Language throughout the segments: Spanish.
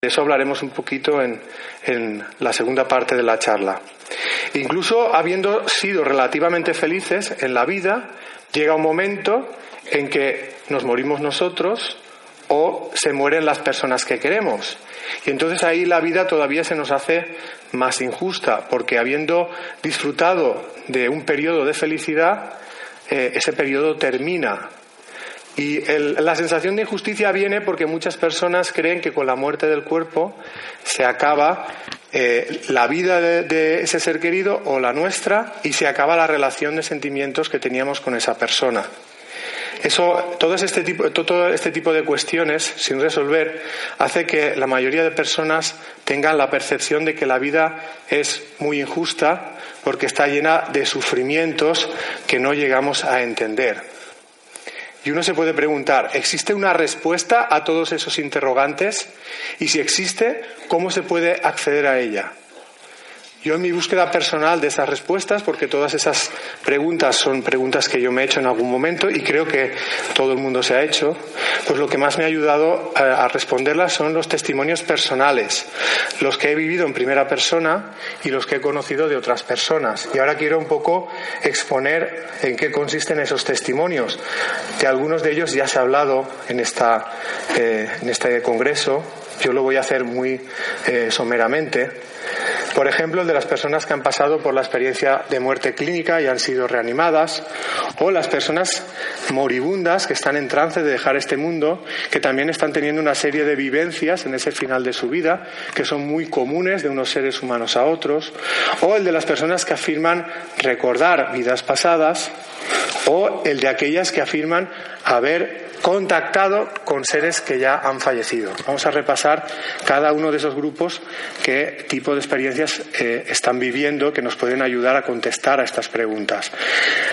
De eso hablaremos un poquito en, en, la segunda parte de la charla. Incluso habiendo sido relativamente felices en la vida, llega un momento en que nos morimos nosotros o se mueren las personas que queremos. Y entonces ahí la vida todavía se nos hace más injusta, porque habiendo disfrutado de un periodo de felicidad, eh, ese periodo termina y la sensación de injusticia viene porque muchas personas creen que con la muerte del cuerpo se acaba eh, la vida de, ese ser querido o la nuestra y se acaba la relación de sentimientos que teníamos con esa persona. Eso, todo este tipo, todo este tipo de cuestiones sin resolver hace que la mayoría de personas tengan la percepción de que la vida es muy injusta porque está llena de sufrimientos que no llegamos a entender. Y uno se puede preguntar, ¿existe una respuesta a todos esos interrogantes? Y si existe, ¿cómo se puede acceder a ella? Yo en mi búsqueda personal de esas respuestas, porque todas esas preguntas son preguntas que yo me he hecho en algún momento y creo que todo el mundo se ha hecho, pues lo que más me ha ayudado a, responderlas son los testimonios personales, los que he vivido en primera persona y los que he conocido de otras personas. Y ahora quiero un poco exponer en qué consisten esos testimonios. De algunos de ellos ya se ha hablado en, esta, eh, en este congreso, yo lo voy a hacer muy eh, someramente. Por ejemplo, el de las personas que han pasado por la experiencia de muerte clínica y han sido reanimadas, o las personas moribundas que están en trance de dejar este mundo, que también están teniendo una serie de vivencias en ese final de su vida, que son muy comunes de unos seres humanos a otros, o el de las personas que afirman recordar vidas pasadas, o el de aquellas que afirman haber contactado con seres que ya han fallecido. Vamos a repasar cada uno de esos grupos qué tipo de experiencias eh, están viviendo que nos pueden ayudar a contestar a estas preguntas.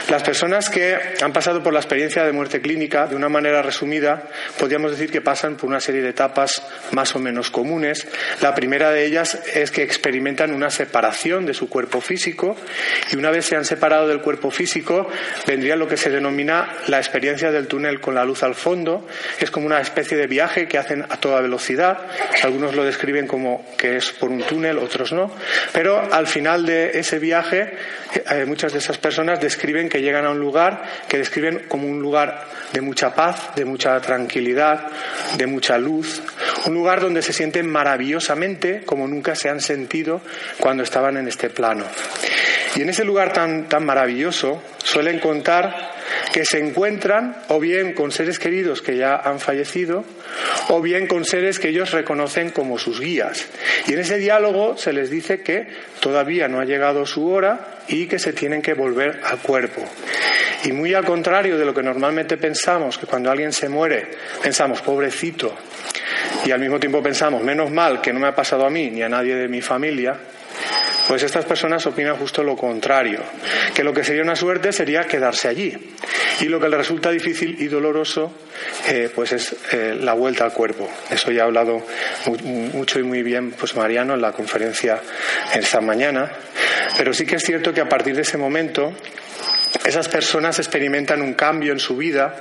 Las personas que han pasado por la experiencia de muerte clínica, de una manera resumida, podríamos decir que pasan por una serie de etapas más o menos comunes. La primera de ellas es que experimentan una separación de su cuerpo físico y una vez se han separado del cuerpo físico vendría lo que se denomina la experiencia del túnel con la luz al fondo, es como una especie de viaje que hacen a toda velocidad. Algunos lo describen como que es por un túnel, otros no. Pero al final de ese viaje, eh, muchas de esas personas describen que llegan a un lugar que describen como un lugar de mucha paz, de mucha tranquilidad, de mucha luz. Un lugar donde se sienten maravillosamente como nunca se han sentido cuando estaban en este plano. Y en ese lugar tan, tan maravilloso suelen contar que se encuentran o bien con seres queridos que ya han fallecido o bien con seres que ellos reconocen como sus guías. Y en ese diálogo se les dice que todavía no ha llegado su hora y que se tienen que volver al cuerpo. Y muy al contrario de lo que normalmente pensamos, que cuando alguien se muere pensamos, pobrecito, y al mismo tiempo pensamos, menos mal que no me ha pasado a mí ni a nadie de mi familia, pues estas personas opinan justo lo contrario, que lo que sería una suerte sería quedarse allí. Y lo que le resulta difícil y doloroso, eh, pues es eh, la vuelta al cuerpo. Eso ya ha hablado mucho y muy bien pues Mariano en la conferencia esta mañana. Pero sí que es cierto que a partir de ese momento esas personas experimentan un cambio en su vida.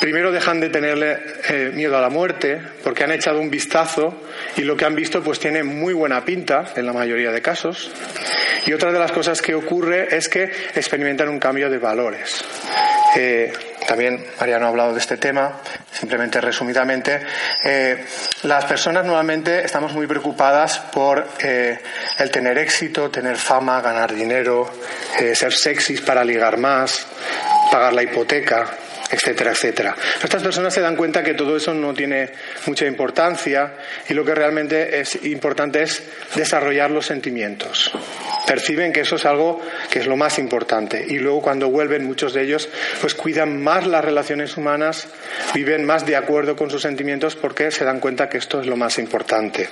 Primero dejan de tenerle eh, miedo a la muerte porque han echado un vistazo y lo que han visto pues tiene muy buena pinta en la mayoría de casos. Y otra de las cosas que ocurre es que experimentan un cambio de valores. Eh, también Mariano ha hablado de este tema, simplemente resumidamente. Eh, las personas normalmente estamos muy preocupadas por eh, el tener éxito, tener fama, ganar dinero, ser sexys para ligar más, pagar la hipoteca, etcétera, etcétera. Estas personas se dan cuenta que todo eso no tiene mucha importancia y lo que realmente es importante es desarrollar los sentimientos. Perciben que eso es algo que es lo más importante y luego cuando vuelven muchos de ellos pues cuidan más las relaciones humanas, viven más de acuerdo con sus sentimientos porque se dan cuenta que esto es lo más importante.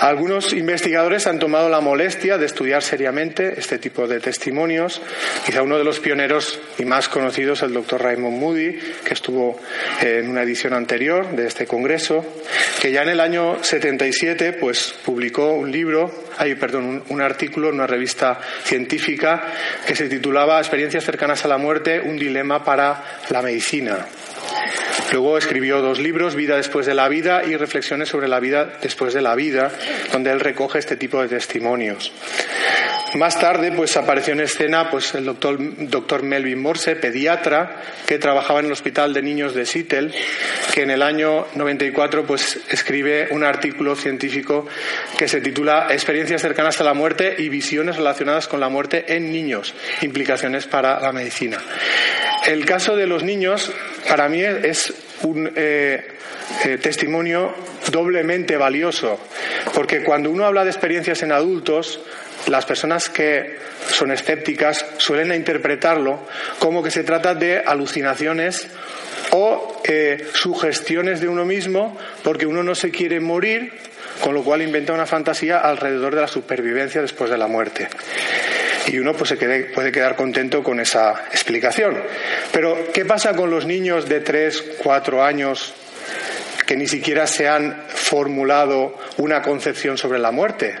Algunos investigadores han tomado la molestia de estudiar seriamente este tipo de testimonios. Quizá uno de los pioneros y más conocidos, el doctor Raymond Moody, que estuvo en una edición anterior de este congreso, que ya en el año 77 pues, publicó un libro, ay, perdón, un, artículo en una revista científica que se titulaba Experiencias cercanas a la muerte, un dilema para la medicina. Luego escribió dos libros, Vida después de la vida y Reflexiones sobre la vida después de la vida, donde él recoge este tipo de testimonios. Más tarde, pues apareció en escena pues, el doctor, doctor Melvin Morse, pediatra, que trabajaba en el Hospital de Niños de Seattle, que en el año 94 pues, escribe un artículo científico que se titula Experiencias cercanas a la muerte y visiones relacionadas con la muerte en niños, implicaciones para la medicina. El caso de los niños, para mí, es un eh, eh, testimonio doblemente valioso, porque cuando uno habla de experiencias en adultos, las personas que son escépticas suelen interpretarlo como que se trata de alucinaciones o eh, sugestiones de uno mismo porque uno no se quiere morir, con lo cual inventa una fantasía alrededor de la supervivencia después de la muerte. Y uno pues, se puede quedar contento con esa explicación. Pero, ¿qué pasa con los niños de 3, 4 años que ni siquiera se han formulado una concepción sobre la muerte?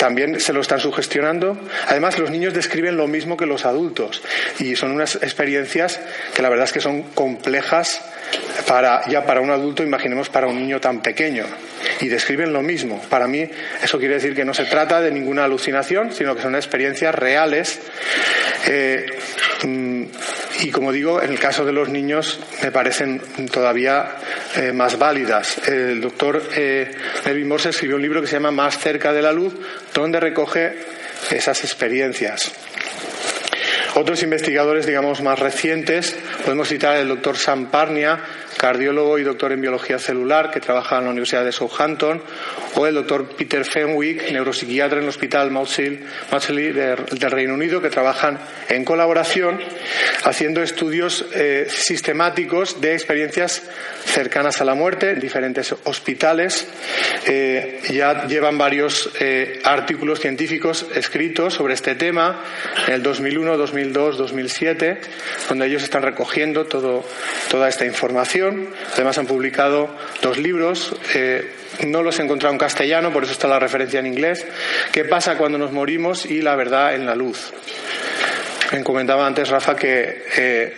también se lo están sugestionando. Además, los niños describen lo mismo que los adultos y son unas experiencias que la verdad es que son complejas para, ya para un adulto, imaginemos para un niño tan pequeño. Y describen lo mismo. Para mí, eso quiere decir que no se trata de ninguna alucinación, sino que son experiencias reales. Eh, mm, y como digo, en el caso de los niños me parecen todavía eh, más válidas. El doctor eh, Melvin Morse escribió un libro que se llama Más cerca de la luz, donde recoge esas experiencias. Otros investigadores, digamos, más recientes, podemos citar al doctor Sam Parnia, cardiólogo y doctor en biología celular que trabaja en la Universidad de Southampton, o el doctor Peter Fenwick, neuropsiquiatra en el Hospital Maudsley del Reino Unido, que trabajan en colaboración haciendo estudios eh, sistemáticos de experiencias cercanas a la muerte en diferentes hospitales. Eh, ya llevan varios eh, artículos científicos escritos sobre este tema en el 2001, 2002, 2007, donde ellos están recogiendo toda esta información. Además han publicado dos libros. no los he encontrado en castellano, por eso está la referencia en inglés. ¿Qué pasa cuando nos morimos y la verdad en la luz? Me comentaba antes, Rafa, que eh,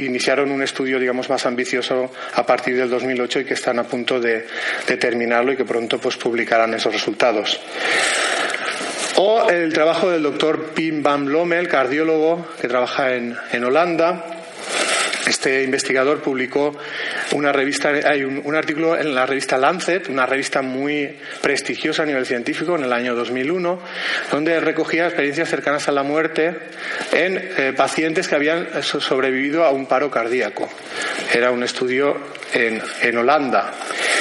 iniciaron un estudio, digamos, más ambicioso a partir del 2008 y que están a punto de, terminarlo y que pronto pues, publicarán esos resultados. O el trabajo del doctor Pim Van Lommel, cardiólogo que trabaja en Holanda, este investigador publicó un, artículo en la revista Lancet, una revista muy prestigiosa a nivel científico en el año 2001, donde recogía experiencias cercanas a la muerte en eh, pacientes que habían sobrevivido a un paro cardíaco. Era un estudio en, en Holanda.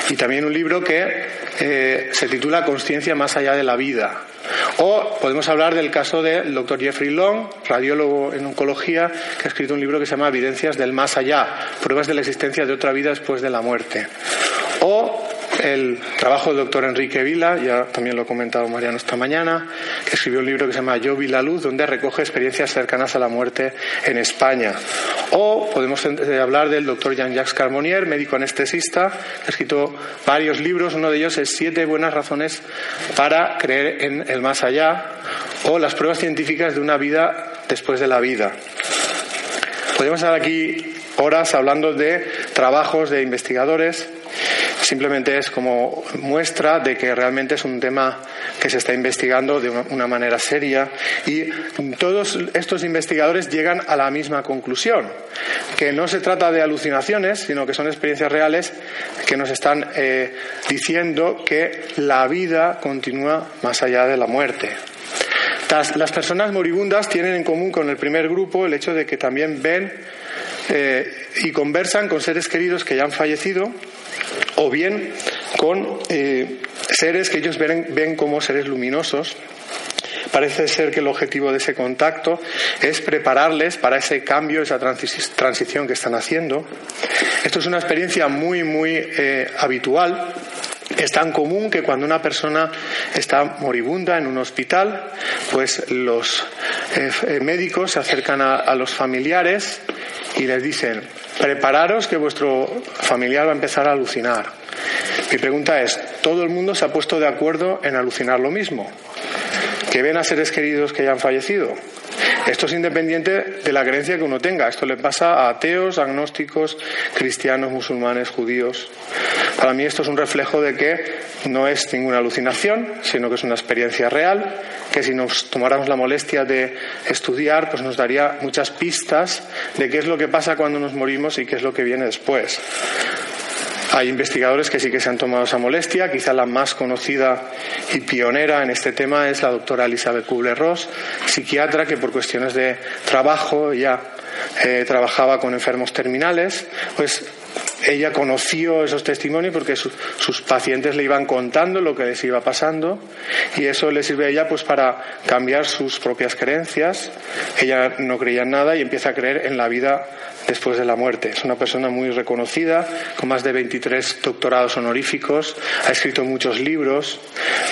Y también un libro que eh, se titula Conciencia más allá de la vida, o podemos hablar del caso del doctor Jeffrey Long, radiólogo en oncología, que ha escrito un libro que se llama Evidencias del más allá, pruebas de la existencia de otra vida después de la muerte. O el trabajo del doctor Enrique Vila, ya también lo ha comentado Mariano esta mañana, que escribió un libro que se llama Yo vi la luz, donde recoge experiencias cercanas a la muerte en España. O podemos eh, hablar del doctor Jean-Jacques Carmonier, médico anestesista, que ha escrito varios libros, uno de ellos es Siete buenas razones para creer en el más allá, o las pruebas científicas de una vida después de la vida. Podemos estar aquí horas hablando de trabajos de investigadores Simplemente es como muestra de que realmente es un tema que se está investigando de una manera seria y todos estos investigadores llegan a la misma conclusión, que no se trata de alucinaciones, sino que son experiencias reales que nos están eh, diciendo que la vida continúa más allá de la muerte. Las personas moribundas tienen en común con el primer grupo el hecho de que también ven eh, y conversan con seres queridos que ya han fallecido o bien con eh, seres que ellos ven, como seres luminosos Parece ser que el objetivo de ese contacto es prepararles para ese cambio, esa transición que están haciendo. Esto es una experiencia muy, muy eh, habitual Es tan común que cuando una persona está moribunda en un hospital, pues los eh, médicos se acercan a, los familiares y les dicen, prepararos que vuestro familiar va a empezar a alucinar. Mi pregunta es, ¿todo el mundo se ha puesto de acuerdo en alucinar lo mismo? ¿Que ven a seres queridos que ya han fallecido? Esto es independiente de la creencia que uno tenga. Esto le pasa a ateos, agnósticos, cristianos, musulmanes, judíos. Para mí esto es un reflejo de que no es ninguna alucinación, sino que es una experiencia real, que si nos tomáramos la molestia de estudiar, pues nos daría muchas pistas de qué es lo que pasa cuando nos morimos y qué es lo que viene después. Hay investigadores que sí que se han tomado esa molestia. Quizá la más conocida y pionera en este tema es la doctora Elizabeth Kubler-Ross, psiquiatra que por cuestiones de trabajo ya eh, trabajaba con enfermos terminales. Pues ella conoció esos testimonios porque sus pacientes le iban contando lo que les iba pasando y eso le sirve a ella pues para cambiar sus propias creencias. Ella no creía en nada y empieza a creer en la vida después de la muerte. Es una persona muy reconocida, con más de 23 doctorados honoríficos, ha escrito muchos libros.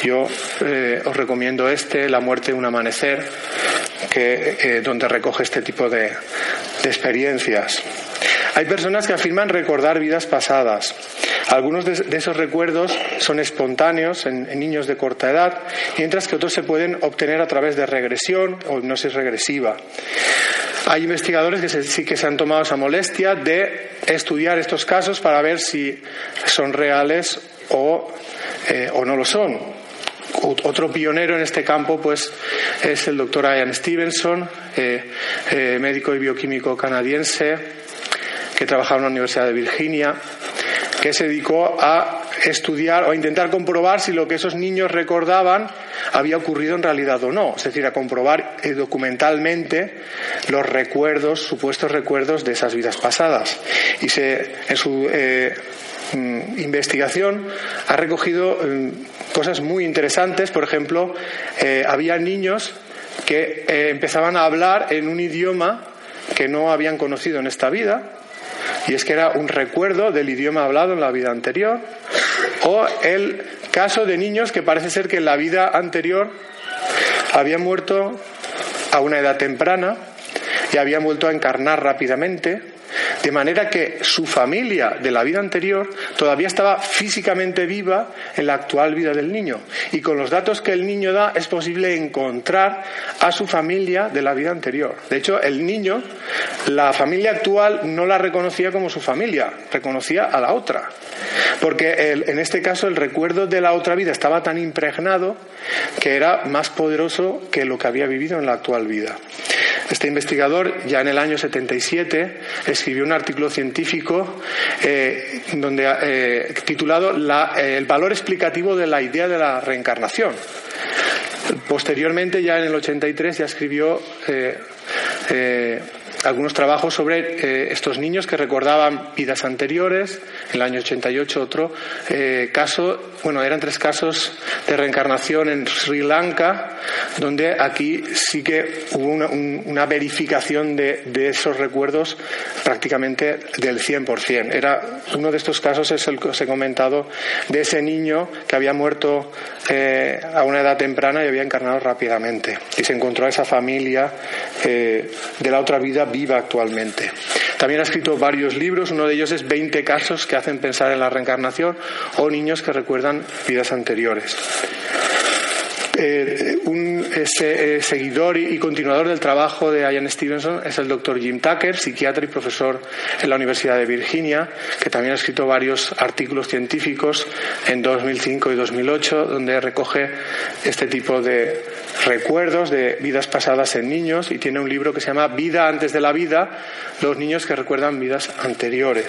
Yo eh, os recomiendo este, La muerte de un amanecer, que, eh, donde recoge este tipo de experiencias. Hay personas que afirman recordar vidas pasadas. Algunos de, esos recuerdos son espontáneos en, niños de corta edad, mientras que otros se pueden obtener a través de regresión o hipnosis regresiva. Hay investigadores que sí que se han tomado esa molestia de estudiar estos casos para ver si son reales o, eh, no lo son. Otro pionero en este campo pues, es el doctor Ian Stevenson, eh, eh, médico y bioquímico canadiense, que trabajaba en la Universidad de Virginia, que se dedicó a estudiar o a intentar comprobar si lo que esos niños recordaban había ocurrido en realidad o no, es decir, a comprobar eh, documentalmente los recuerdos, supuestos recuerdos de esas vidas pasadas. Y en su eh, mm, investigación ha recogido mm, cosas muy interesantes, por ejemplo, eh, había niños que empezaban a hablar en un idioma que no habían conocido en esta vida, y es que era un recuerdo del idioma hablado en la vida anterior, o el caso de niños que parece ser que en la vida anterior habían muerto a una edad temprana y habían vuelto a encarnar rápidamente de manera que su familia de la vida anterior todavía estaba físicamente viva en la actual vida del niño. Y con los datos que el niño da es posible encontrar a su familia de la vida anterior. De hecho, el niño, la familia actual no la reconocía como su familia, reconocía a la otra. Porque en este caso el recuerdo de la otra vida estaba tan impregnado que era más poderoso que lo que había vivido en la actual vida. Este investigador, ya en el año 77, escribió un artículo científico eh, donde, eh, titulado El valor explicativo de la idea de la reencarnación. Posteriormente, ya en el 83, ya escribió eh, algunos trabajos sobre eh, estos niños que recordaban vidas anteriores. En el año 88 otro eh, caso, bueno, eran tres casos de reencarnación en Sri Lanka, donde aquí sí que hubo una, verificación de, esos recuerdos prácticamente del 100%. Era, uno de estos casos es el que os he comentado de ese niño que había muerto eh, a una edad temprana y había encarnado rápidamente. Y se encontró a esa familia de la otra vida viva actualmente. También ha escrito varios libros, uno de ellos es 20 casos que hacen pensar en la reencarnación o niños que recuerdan vidas anteriores. Eh, un eh, seguidor y, continuador del trabajo de Ian Stevenson es el doctor Jim Tucker, psiquiatra y profesor en la Universidad de Virginia, que también ha escrito varios artículos científicos en 2005 y 2008, donde recoge este tipo de recuerdos de vidas pasadas en niños y tiene un libro que se llama Vida antes de la vida, los niños que recuerdan vidas anteriores.